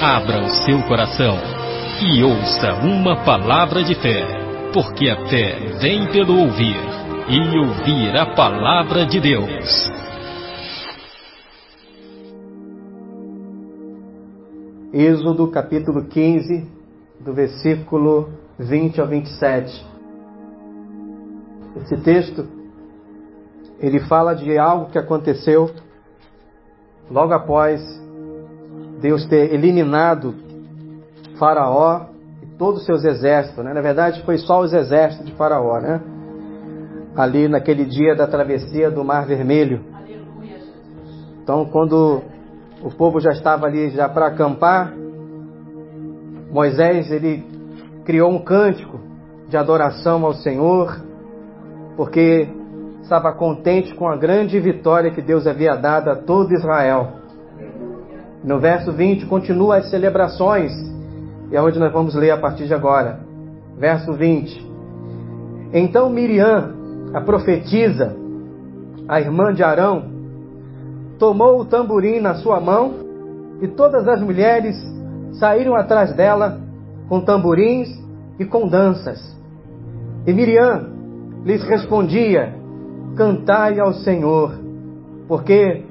abra o seu coração e ouça uma palavra de fé, porque a fé vem pelo ouvir e ouvir a palavra de Deus. Êxodo capítulo 15, do versículo 20 ao 27. Esse texto ele fala de algo que aconteceu logo após Deus ter eliminado Faraó e todos os seus exércitos. Né? Na verdade, foi só os exércitos de Faraó, né? ali naquele dia da travessia do Mar Vermelho. Então, quando o povo já estava ali já para acampar, Moisés ele criou um cântico de adoração ao Senhor, porque estava contente com a grande vitória que Deus havia dado a todo Israel. No verso 20 continua as celebrações, e é onde nós vamos ler a partir de agora. Verso 20. Então Miriam, a profetisa, a irmã de Arão, tomou o tamborim na sua mão e todas as mulheres saíram atrás dela com tamborins e com danças. E Miriam lhes respondia: Cantai ao Senhor, porque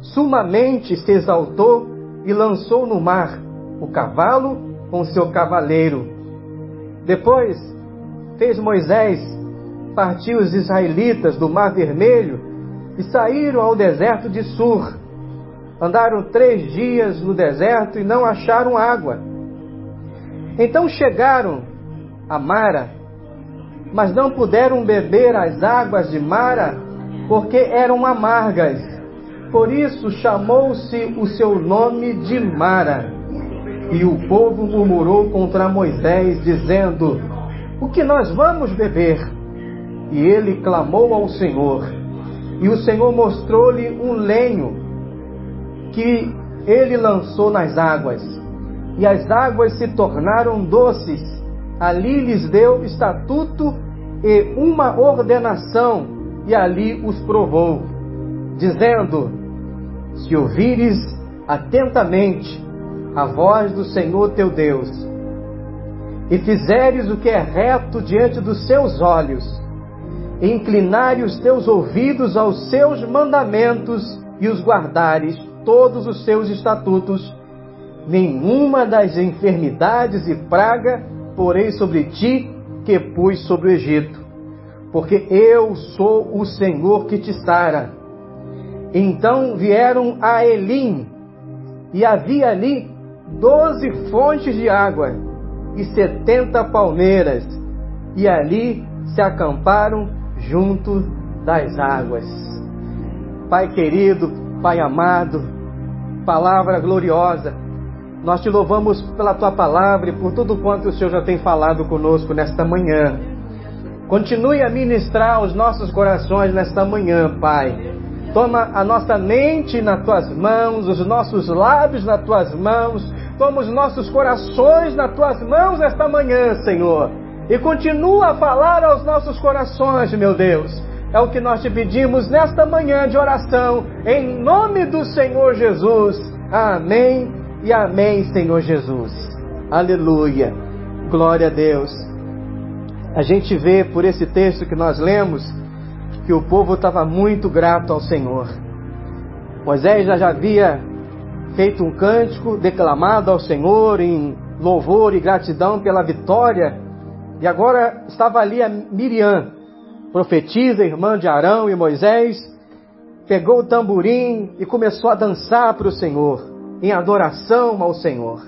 sumamente se exaltou e lançou no mar o cavalo com seu cavaleiro. Depois fez Moisés partir os israelitas do Mar Vermelho e saíram ao deserto de Sur. Andaram três dias no deserto e não acharam água. Então chegaram a Mara, mas não puderam beber as águas de Mara, porque eram amargas. Por isso chamou-se o seu nome de Mara. E o povo murmurou contra Moisés, dizendo: O que nós vamos beber? E ele clamou ao Senhor. E o Senhor mostrou-lhe um lenho que ele lançou nas águas. E as águas se tornaram doces. Ali lhes deu estatuto e uma ordenação, e ali os provou, dizendo: Se ouvires atentamente a voz do Senhor teu Deus, e fizeres o que é reto diante dos seus olhos, e inclinares os teus ouvidos aos seus mandamentos e os guardares todos os seus estatutos, nenhuma das enfermidades e praga porei sobre ti que pus sobre o Egito, porque eu sou o Senhor que te sara. Então vieram a Elim, e havia ali doze fontes de água e setenta palmeiras, e ali se acamparam junto das águas. Pai querido, Pai amado, palavra gloriosa, nós te louvamos pela tua palavra e por tudo quanto o Senhor já tem falado conosco nesta manhã. Continue a ministrar os nossos corações nesta manhã, Pai. Toma a nossa mente nas tuas mãos, os nossos lábios nas tuas mãos, toma os nossos corações nas tuas mãos nesta manhã, Senhor. E continua a falar aos nossos corações, meu Deus. É o que nós te pedimos nesta manhã de oração, em nome do Senhor Jesus. Amém e amém, Senhor Jesus. Aleluia. Glória a Deus. A gente vê por esse texto que nós lemos que o povo estava muito grato ao Senhor. Moisés já havia feito um cântico declamado ao Senhor em louvor e gratidão pela vitória, e agora estava ali a Miriam, profetisa, irmã de Arão e Moisés, pegou o tamborim e começou a dançar para o Senhor, em adoração ao Senhor.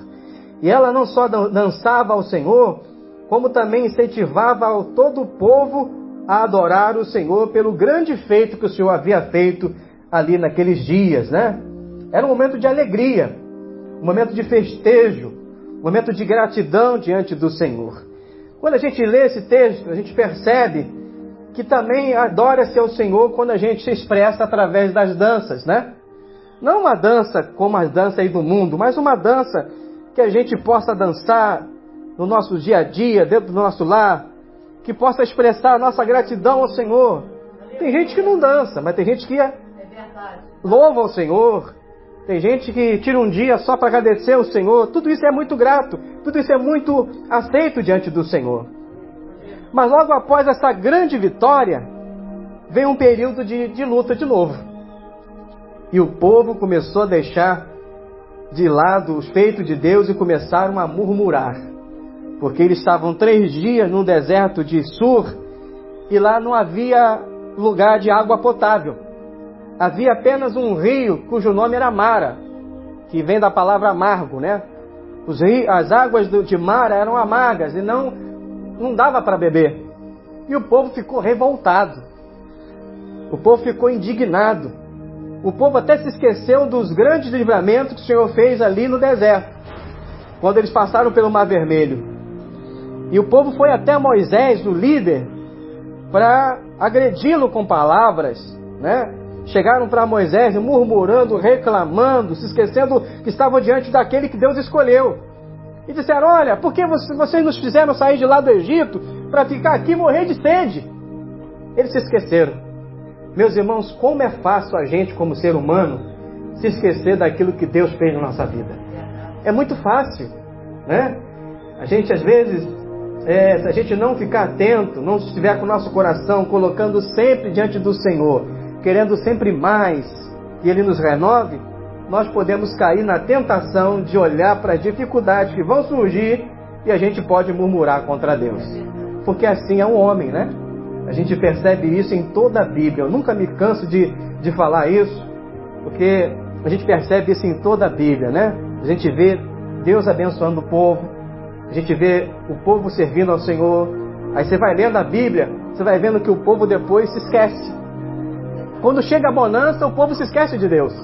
E ela não só dançava ao Senhor, como também incentivava todo o povo a adorar o Senhor pelo grande feito que o Senhor havia feito ali naqueles dias, né? Era um momento de alegria, um momento de festejo, um momento de gratidão diante do Senhor. Quando a gente lê esse texto, a gente percebe que também adora-se ao Senhor quando a gente se expressa através das danças, né? Não uma dança como as danças aí do mundo, mas uma dança que a gente possa dançar no nosso dia a dia, dentro do nosso lar, que possa expressar a nossa gratidão ao Senhor. Tem gente que não dança, mas tem gente que louva ao Senhor, Tem gente que tira um dia só para agradecer ao Senhor. Tudo isso é muito grato, tudo isso é muito aceito diante do Senhor. Mas logo após essa grande vitória, vem um período de, de luta de novo. E o povo começou a deixar de lado os feitos de Deus e começaram a murmurar. Porque eles estavam três dias no deserto de Sur e lá não havia lugar de água potável. Havia apenas um rio cujo nome era Mara, que vem da palavra amargo, né? As águas de Mara eram amargas e não, não dava para beber. E o povo ficou revoltado. O povo ficou indignado. O povo até se esqueceu dos grandes livramentos que o Senhor fez ali no deserto, quando eles passaram pelo Mar Vermelho. E o povo foi até Moisés, o líder, para agredi-lo com palavras, né? Chegaram para Moisés murmurando, reclamando, se esquecendo que estavam diante daquele que Deus escolheu. E disseram: Olha, por que vocês nos fizeram sair de lá do Egito para ficar aqui e morrer de sede? Eles se esqueceram. Meus irmãos, como é fácil a gente, como ser humano, se esquecer daquilo que Deus fez na nossa vida. É muito fácil, né? A gente, às vezes, é, se a gente não ficar atento, não estiver com o nosso coração colocando sempre diante do Senhor, querendo sempre mais que Ele nos renove, nós podemos cair na tentação de olhar para as dificuldades que vão surgir e a gente pode murmurar contra Deus. Porque assim é o um homem, né? A gente percebe isso em toda a Bíblia. Eu nunca me canso de, de falar isso, porque a gente percebe isso em toda a Bíblia, né? A gente vê Deus abençoando o povo, a gente vê o povo servindo ao Senhor. Aí você vai lendo a Bíblia, você vai vendo que o povo depois se esquece. Quando chega a bonança, o povo se esquece de Deus.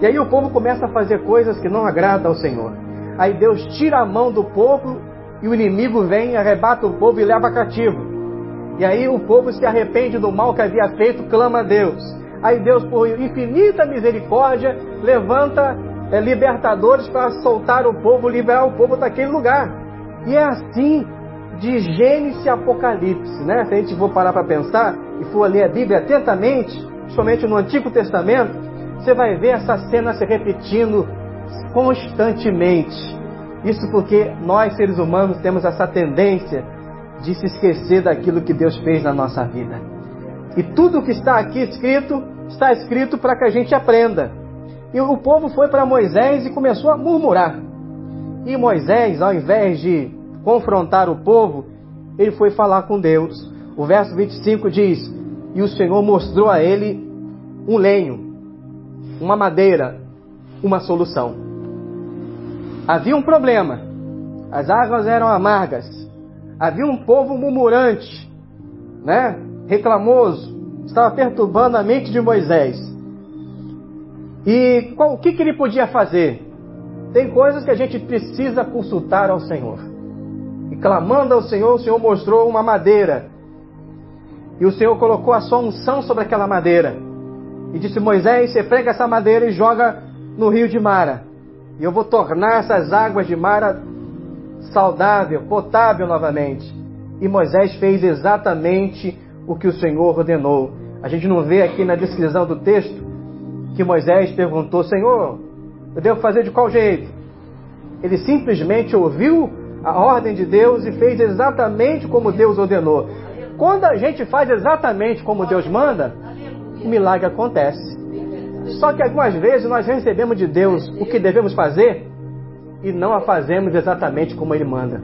E aí o povo começa a fazer coisas que não agradam ao Senhor. Aí Deus tira a mão do povo e o inimigo vem, arrebata o povo e leva cativo. E aí o povo se arrepende do mal que havia feito, clama a Deus. Aí Deus, por infinita misericórdia, levanta é, libertadores para soltar o povo, liberar o povo daquele lugar. E é assim de Gênesis e Apocalipse, né? Se a gente for parar para pensar e for ler a Bíblia atentamente, principalmente no Antigo Testamento, você vai ver essa cena se repetindo constantemente. Isso porque nós, seres humanos, temos essa tendência de se esquecer daquilo que Deus fez na nossa vida. E tudo o que está aqui escrito, está escrito para que a gente aprenda. E o povo foi para Moisés e começou a murmurar. E Moisés, ao invés de confrontar o povo, ele foi falar com Deus. O verso 25 diz: E o Senhor mostrou a ele um lenho, uma madeira, uma solução. Havia um problema. As águas eram amargas havia um povo murmurante, né? reclamoso, estava perturbando a mente de Moisés. E qual, o que, que ele podia fazer? Tem coisas que a gente precisa consultar ao Senhor. E clamando ao Senhor, o Senhor mostrou uma madeira. E o Senhor colocou a sua unção sobre aquela madeira. E disse: Moisés, você pega essa madeira e joga no rio de Mara. E eu vou tornar essas águas de Mara saudável, potável novamente. E Moisés fez exatamente o que o Senhor ordenou. A gente não vê aqui na descrição do texto que Moisés perguntou: Senhor, eu devo fazer de qual jeito? Ele simplesmente ouviu a ordem de Deus e fez exatamente como Deus ordenou. Quando a gente faz exatamente como Deus manda, o milagre acontece. Só que algumas vezes nós recebemos de Deus o que devemos fazer e não a fazemos exatamente como Ele manda.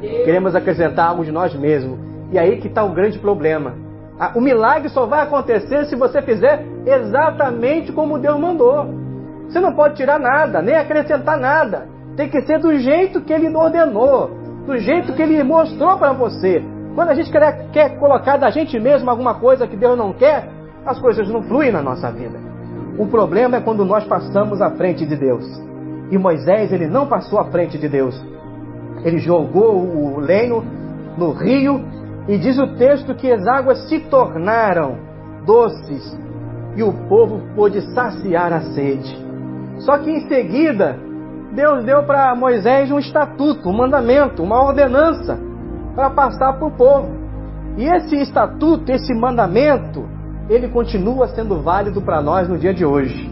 Queremos acrescentar algo de nós mesmos. E aí que está o grande problema. O milagre só vai acontecer se você fizer exatamente como Deus mandou. Você não pode tirar nada, nem acrescentar nada. Tem que ser do jeito que Ele ordenou, do jeito que Ele mostrou para você. Quando a gente quer, quer colocar da gente mesmo alguma coisa que Deus não quer, as coisas não fluem na nossa vida. O problema é quando nós passamos à frente de Deus. E Moisés, ele não passou à frente de Deus. Ele jogou o lenho no rio e diz o texto que as águas se tornaram doces e o povo pôde saciar a sede. Só que em seguida, Deus deu para Moisés um estatuto, um mandamento, uma ordenança para passar para o povo. E esse estatuto, esse mandamento, ele continua sendo válido para nós no dia de hoje.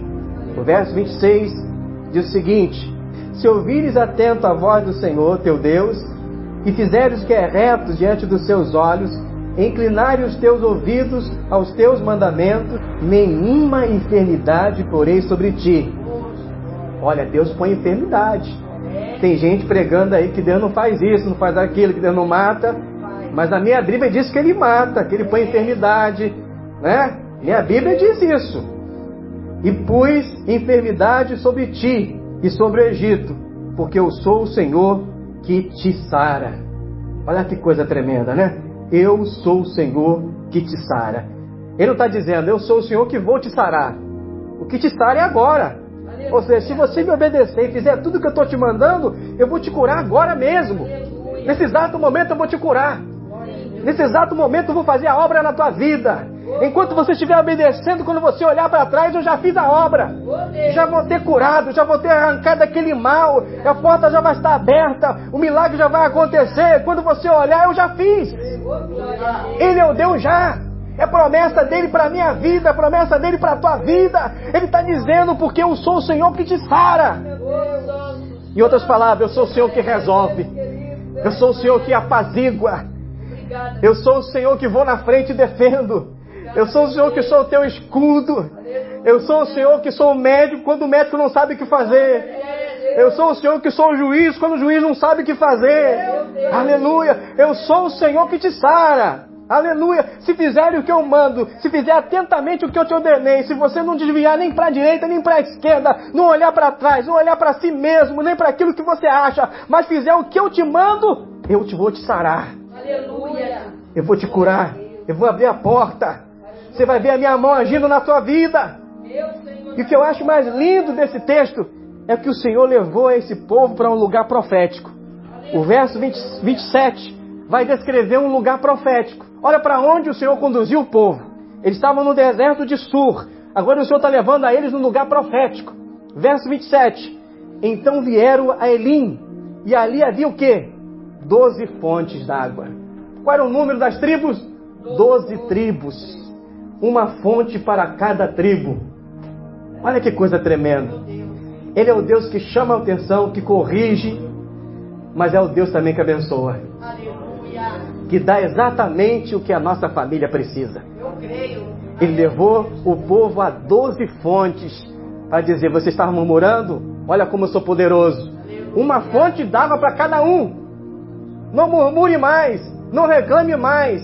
O verso 26 diz o seguinte: Se ouvires atento a voz do Senhor teu Deus, e fizeres o que é reto diante dos seus olhos, inclinares os teus ouvidos aos teus mandamentos, nenhuma enfermidade porei sobre ti. Olha, Deus põe enfermidade. Tem gente pregando aí que Deus não faz isso, não faz aquilo, que Deus não mata. Mas a minha Bíblia diz que ele mata, que ele põe enfermidade, né? Minha Bíblia diz isso. E pus enfermidade sobre ti e sobre o Egito, porque eu sou o Senhor que te sara. Olha que coisa tremenda, né? Eu sou o Senhor que te sara. Ele não está dizendo, eu sou o Senhor que vou te sarar. O que te sara é agora. Ou seja, se você me obedecer e fizer tudo que eu estou te mandando, eu vou te curar agora mesmo. Nesse exato momento eu vou te curar. Nesse exato momento eu vou fazer a obra na tua vida. Enquanto você estiver obedecendo, quando você olhar para trás, eu já fiz a obra. Já vou ter curado, já vou ter arrancado aquele mal. A porta já vai estar aberta, o milagre já vai acontecer. Quando você olhar, eu já fiz. Ele é o Deus já. É promessa dele para a minha vida, é promessa dele para a tua vida. Ele está dizendo, porque eu sou o Senhor que te sara. Em outras palavras, eu sou o Senhor que resolve. Eu sou o Senhor que apazigua. Eu sou o Senhor que vou na frente e defendo. Eu sou o Senhor que sou o teu escudo. Eu sou o Senhor que sou o médico quando o médico não sabe o que fazer. Eu sou o Senhor que sou o juiz quando o juiz não sabe o que fazer. Aleluia. Eu sou o Senhor que te sara. Aleluia. Se fizerem o que eu mando, se fizer atentamente o que eu te ordenei, se você não desviar nem para a direita nem para a esquerda, não olhar para trás, não olhar para si mesmo, nem para aquilo que você acha, mas fizer o que eu te mando, eu te vou te sarar. Aleluia. Eu vou te curar. Eu vou abrir a porta. Você vai ver a minha mão agindo na tua vida. E o que eu acho mais lindo desse texto é que o Senhor levou esse povo para um lugar profético. O verso 20, 27 vai descrever um lugar profético. Olha para onde o Senhor conduziu o povo. Eles estavam no deserto de Sur. Agora o Senhor está levando a eles num lugar profético. Verso 27. Então vieram a Elim. E ali havia o quê? Doze fontes d'água. Qual era o número das tribos? Doze tribos uma fonte para cada tribo. Olha que coisa tremenda. Ele é o Deus que chama a atenção, que corrige, mas é o Deus também que abençoa. Que dá exatamente o que a nossa família precisa. Ele levou o povo a doze fontes para dizer: Você está murmurando? Olha como eu sou poderoso. Uma fonte dava para cada um. Não murmure mais, não reclame mais,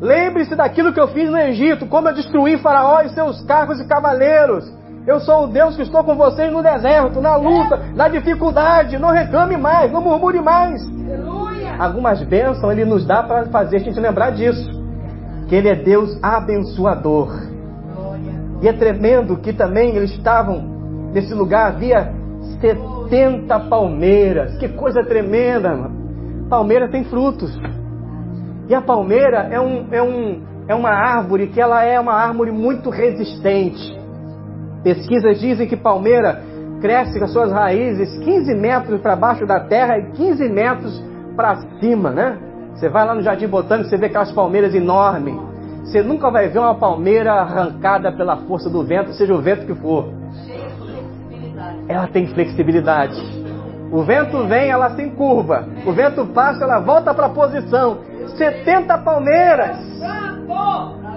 Lembre-se daquilo que eu fiz no Egito, como eu destruí Faraó e seus carros e cavaleiros. Eu sou o Deus que estou com vocês no deserto, na luta, na dificuldade. Não reclame mais, não murmure mais. Algumas bênçãos ele nos dá para fazer a gente lembrar disso. Que ele é Deus abençoador. E é tremendo que também eles estavam nesse lugar, havia 70 palmeiras. Que coisa tremenda, mano. Palmeira tem frutos. E a palmeira é, um, é, um, é uma árvore que ela é uma árvore muito resistente. Pesquisas dizem que palmeira cresce com as suas raízes 15 metros para baixo da terra e 15 metros para cima, né? Você vai lá no Jardim Botânico, você vê aquelas palmeiras enormes. Você nunca vai ver uma palmeira arrancada pela força do vento, seja o vento que for. Ela tem flexibilidade. O vento vem, ela se encurva. O vento passa, ela volta para a posição. 70 palmeiras.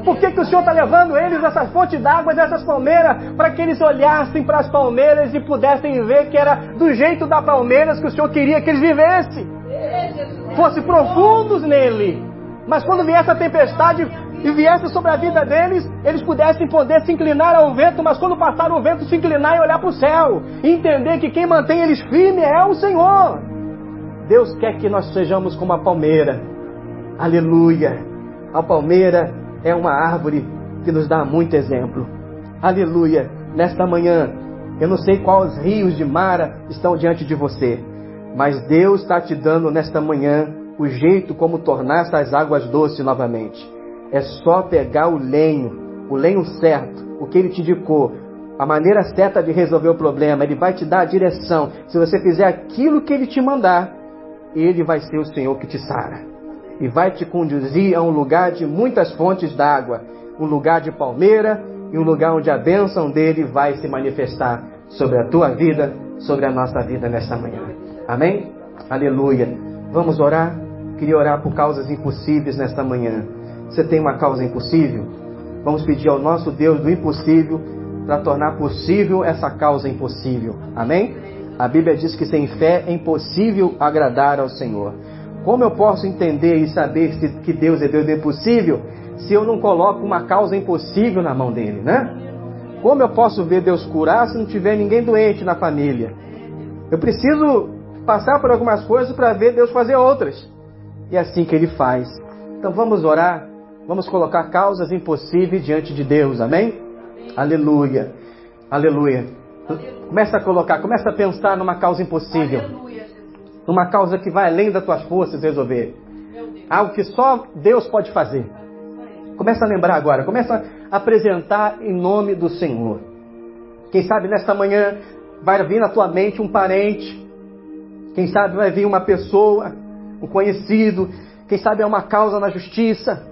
Por que, que o Senhor está levando eles essas fontes d'água dessas palmeiras? Para que eles olhassem para as palmeiras e pudessem ver que era do jeito da palmeiras que o Senhor queria que eles vivessem. Fosse profundos nele. Mas quando viesse a tempestade e viesse sobre a vida deles, eles pudessem poder se inclinar ao vento, mas quando passar o vento, se inclinar e olhar para o céu. E entender que quem mantém eles firmes é o Senhor. Deus quer que nós sejamos como a palmeira Aleluia! A palmeira é uma árvore que nos dá muito exemplo. Aleluia! Nesta manhã, eu não sei quais rios de Mara estão diante de você, mas Deus está te dando nesta manhã o jeito como tornar essas águas doces novamente. É só pegar o lenho, o lenho certo, o que Ele te indicou, a maneira certa de resolver o problema. Ele vai te dar a direção. Se você fizer aquilo que Ele te mandar, Ele vai ser o Senhor que te sara e vai te conduzir a um lugar de muitas fontes d'água, um lugar de palmeira e um lugar onde a bênção dele vai se manifestar sobre a tua vida sobre a nossa vida nesta manhã. Amém? Aleluia. Vamos orar? Queria orar por causas impossíveis nesta manhã. Você tem uma causa impossível? Vamos pedir ao nosso Deus do impossível para tornar possível essa causa impossível. Amém? A Bíblia diz que sem fé é impossível agradar ao Senhor. Como eu posso entender e saber que Deus é Deus do impossível se eu não coloco uma causa impossível na mão dele, né? Como eu posso ver Deus curar se não tiver ninguém doente na família? Eu preciso passar por algumas coisas para ver Deus fazer outras. E é assim que ele faz. Então vamos orar, vamos colocar causas impossíveis diante de Deus, amém? Aleluia. Aleluia. Começa a colocar, começa a pensar numa causa impossível. Numa causa que vai além das tuas forças resolver. Algo que só Deus pode fazer. Começa a lembrar agora, começa a apresentar em nome do Senhor. Quem sabe nesta manhã vai vir na tua mente um parente. Quem sabe vai vir uma pessoa, um conhecido. Quem sabe é uma causa na justiça.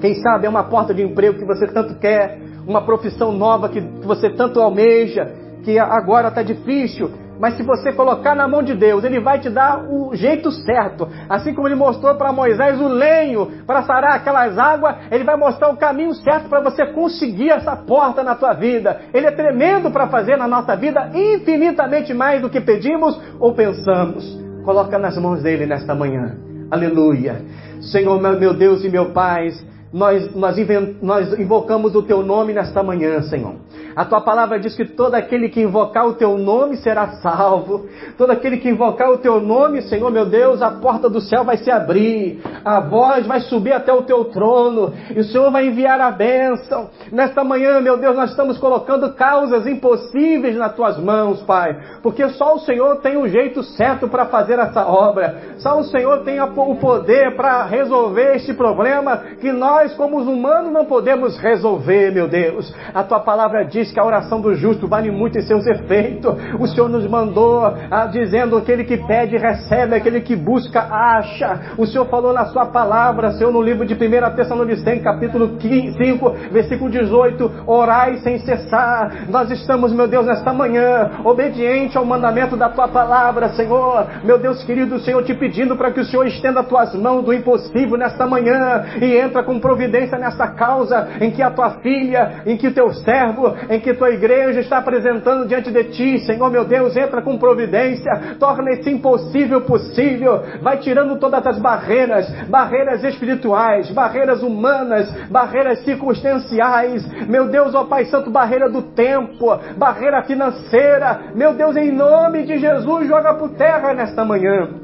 Quem sabe é uma porta de emprego que você tanto quer uma profissão nova que você tanto almeja, que agora está difícil, mas se você colocar na mão de Deus, Ele vai te dar o jeito certo. Assim como Ele mostrou para Moisés o lenho para sarar aquelas águas, Ele vai mostrar o caminho certo para você conseguir essa porta na tua vida. Ele é tremendo para fazer na nossa vida infinitamente mais do que pedimos ou pensamos. Coloca nas mãos dele nesta manhã. Aleluia. Senhor, meu Deus e meu Pai nós, nós, nós invocamos o teu nome nesta manhã, Senhor. A tua palavra diz que todo aquele que invocar o teu nome será salvo. Todo aquele que invocar o teu nome, Senhor meu Deus, a porta do céu vai se abrir, a voz vai subir até o teu trono, e o Senhor vai enviar a bênção. Nesta manhã, meu Deus, nós estamos colocando causas impossíveis nas tuas mãos, Pai, porque só o Senhor tem o jeito certo para fazer essa obra. Só o Senhor tem o poder para resolver este problema que nós, como os humanos, não podemos resolver, meu Deus. A tua palavra diz diz que a oração do justo vale muito em seus efeitos. O Senhor nos mandou ah, dizendo: aquele que pede, recebe, aquele que busca, acha. O Senhor falou na sua palavra, Senhor, no livro de 1 Tessalonicenses, capítulo 5, versículo 18: orai sem cessar. Nós estamos, meu Deus, nesta manhã, obediente ao mandamento da tua palavra, Senhor. Meu Deus querido, Senhor, te pedindo para que o Senhor estenda as tuas mãos do impossível nesta manhã e entra com providência nessa causa em que a tua filha, em que teu servo, em que tua igreja está apresentando diante de ti, Senhor meu Deus, entra com providência, torna esse impossível possível, vai tirando todas as barreiras, barreiras espirituais, barreiras humanas, barreiras circunstanciais, meu Deus, ó Pai Santo, barreira do tempo, barreira financeira, meu Deus, em nome de Jesus, joga por terra nesta manhã.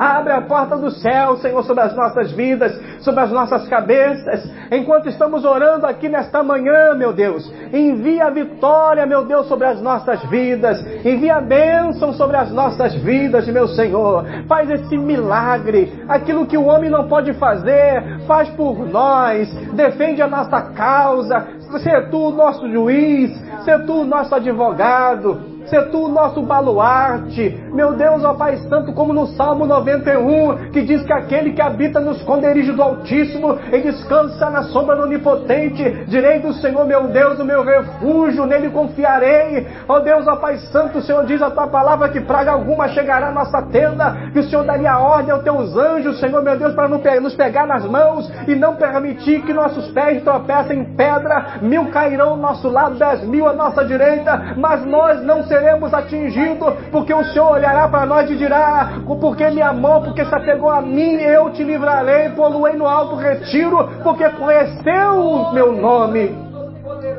Abre a porta do céu, Senhor, sobre as nossas vidas, sobre as nossas cabeças. Enquanto estamos orando aqui nesta manhã, meu Deus, envia a vitória, meu Deus, sobre as nossas vidas. Envia a bênção sobre as nossas vidas, meu Senhor. Faz esse milagre. Aquilo que o homem não pode fazer, faz por nós. Defende a nossa causa. Ser tu o nosso juiz, ser tu o nosso advogado. Ser tu o nosso baluarte. Meu Deus, ó Pai Santo, como no Salmo 91, que diz que aquele que habita no esconderijo do Altíssimo e descansa na sombra do Onipotente, direi do Senhor, meu Deus, o meu refúgio, nele confiarei. Ó Deus, ó Pai Santo, o Senhor diz a tua palavra que praga alguma chegará à nossa tenda, que o Senhor daria ordem aos teus anjos, Senhor, meu Deus, para nos pegar nas mãos e não permitir que nossos pés tropecem em pedra. Mil cairão ao nosso lado, dez mil à nossa direita, mas nós não seremos atingidos, porque o Senhor olhará para nós e dirá: porque me amou, porque se apegou a mim, eu te livrarei, poluei no alto retiro, porque conheceu o meu nome.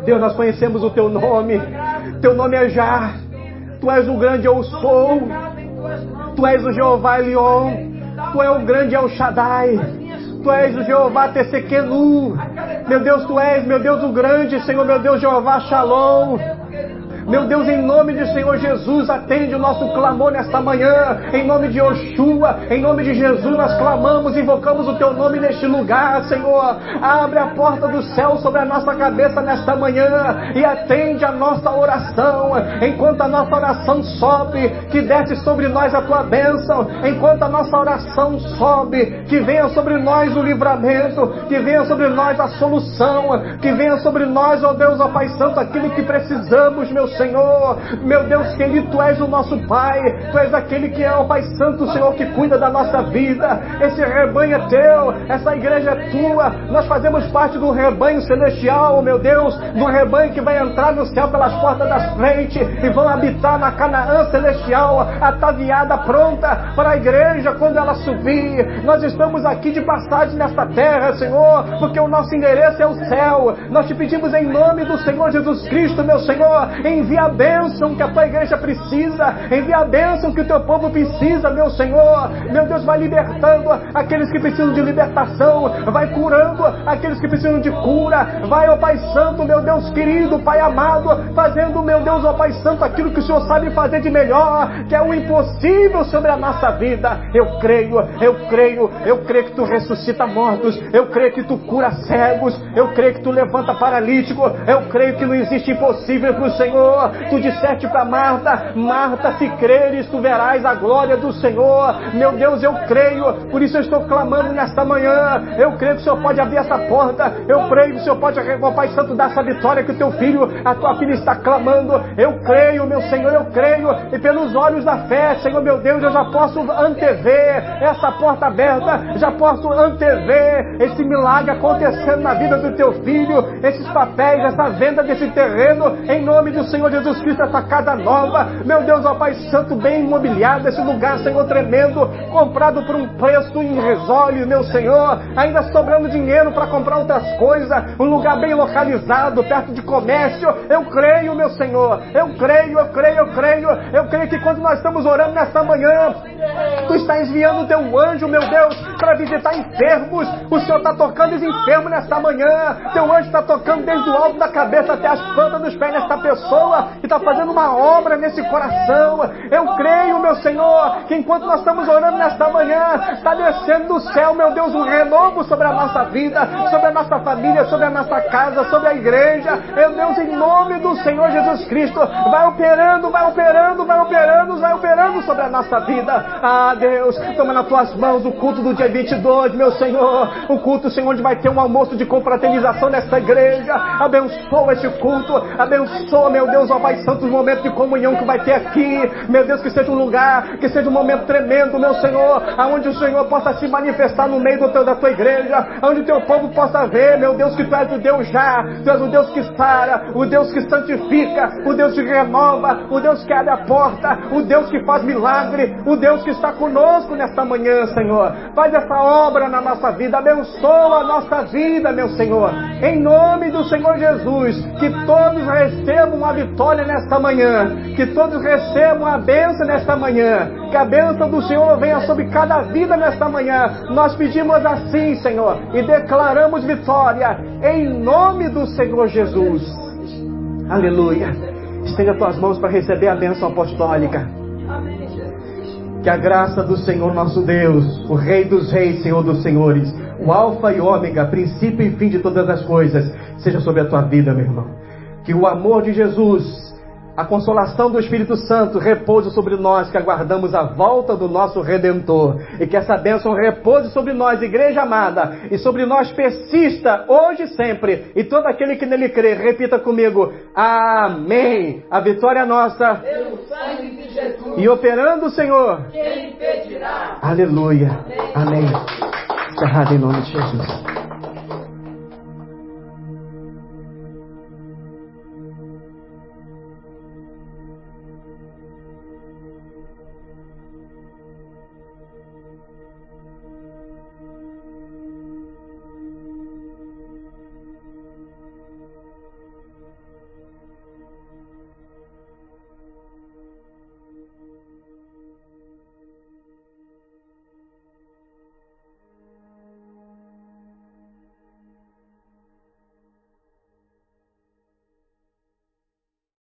Deus, nós conhecemos o teu nome, teu nome é Já, tu és o grande eu sou, tu és o Jeová Elion, tu és o grande El Shaddai. Tu és o Jeová Tesequenu. Meu Deus, Tu és, meu Deus, o grande, Senhor, meu Deus, Jeová Shalom. Meu Deus, em nome do Senhor Jesus, atende o nosso clamor nesta manhã. Em nome de Oxua, em nome de Jesus, nós clamamos, invocamos o teu nome neste lugar, Senhor. Abre a porta do céu sobre a nossa cabeça nesta manhã e atende a nossa oração. Enquanto a nossa oração sobe, que desce sobre nós a tua bênção. Enquanto a nossa oração sobe, que venha sobre nós o livramento, que venha sobre nós a solução, que venha sobre nós, ó Deus, ó Pai Santo, aquilo que precisamos, meu Senhor. Meu Deus querido, Tu és o nosso Pai, Tu és aquele que é o Pai Santo, Senhor, que cuida da nossa vida. Esse rebanho é Teu, essa igreja é Tua. Nós fazemos parte do rebanho celestial, meu Deus, do rebanho que vai entrar no céu pelas portas das frentes e vão habitar na Canaã celestial, ataviada, pronta para a igreja quando ela subir. Nós estamos aqui de passagem nesta terra, Senhor, porque o nosso endereço é o céu. Nós te pedimos em nome do Senhor Jesus Cristo, meu Senhor, envia a bênção que a tua igreja precisa, envia a bênção que o teu povo precisa, meu Senhor. Meu Deus, vai libertando aqueles que precisam de libertação, vai curando aqueles que precisam de cura, vai, ó Pai Santo, meu Deus querido, Pai amado, fazendo, meu Deus, ó Pai Santo, aquilo que o Senhor sabe fazer de melhor, que é o impossível sobre a nossa vida. Eu creio, eu creio, eu creio que tu ressuscita mortos, eu creio que tu cura cegos, eu creio que tu levanta paralítico, eu creio que não existe impossível para o Senhor. Tu disseste para Marta, Marta, se creres, tu verás a glória do Senhor. Meu Deus, eu creio, por isso eu estou clamando nesta manhã. Eu creio que o Senhor pode abrir essa porta, eu creio que o Senhor pode, ó Pai Santo, dar essa vitória que o teu filho, a tua filha está clamando. Eu creio, meu Senhor, eu creio, e pelos olhos da fé, Senhor meu Deus, eu já posso antever essa porta aberta, já posso antever esse milagre acontecendo na vida do teu filho, esses papéis, essa venda desse terreno, em nome do Senhor Jesus Cristo, essa casa nova, meu Deus, ó Pai Santo, bem imobiliado, esse lugar, Senhor, tremendo, comprado por um preço irrisório, meu Senhor, ainda sobrando dinheiro para comprar outras coisas, um lugar bem localizado, perto de comércio, eu creio, meu Senhor, eu creio, eu creio, eu creio, eu creio que quando nós estamos orando nesta manhã, Tu está enviando o teu anjo, meu Deus, para visitar enfermos. O Senhor está tocando os enfermos nesta manhã. Teu anjo está tocando desde o alto da cabeça até as plantas dos pés nesta pessoa e está fazendo uma obra nesse coração. Eu creio, meu Senhor, que enquanto nós estamos orando nesta manhã, está descendo do céu, meu Deus, um renovo sobre a nossa vida, sobre a nossa família, sobre a nossa casa, sobre a igreja. Meu Deus, em nome do Senhor Jesus Cristo, vai operando, vai operando, vai operando, vai operando sobre a nossa vida. Ah, Deus, toma nas tuas mãos o culto do dia 22, meu Senhor. O culto, Senhor, onde vai ter um almoço de confraternização nesta igreja. Abençoa esse culto. Abençoa, meu Deus, ó Pai Santo, os momentos de comunhão que vai ter aqui. Meu Deus, que seja um lugar, que seja um momento tremendo, meu Senhor, aonde o Senhor possa se manifestar no meio teu, da tua igreja, onde o teu povo possa ver, meu Deus, que tu és o Deus já, tu és o Deus que sara, o Deus que santifica, o Deus que renova, o Deus que abre a porta, o Deus que faz milagre, o Deus que está conosco nesta manhã, Senhor. Faz essa obra na nossa vida, abençoa a nossa vida, meu Senhor. Em nome do Senhor Jesus, que todos recebam a vitória nesta manhã, que todos recebam a bênção nesta manhã, que a bênção do Senhor venha sobre cada vida nesta manhã. Nós pedimos assim, Senhor, e declaramos vitória em nome do Senhor Jesus. Aleluia. Estenda tuas mãos para receber a bênção apostólica. Que a graça do Senhor nosso Deus, o Rei dos Reis, Senhor dos Senhores, o Alfa e Ômega, princípio e fim de todas as coisas, seja sobre a tua vida, meu irmão. Que o amor de Jesus, a consolação do Espírito Santo repouse sobre nós que aguardamos a volta do nosso Redentor. E que essa bênção repouse sobre nós, igreja amada, e sobre nós persista hoje e sempre. E todo aquele que nele crê, repita comigo: Amém. A vitória é nossa. Pelo sangue. E operando o Senhor. Quem impedirá? Aleluia. Amém. Encerrado em nome de Jesus.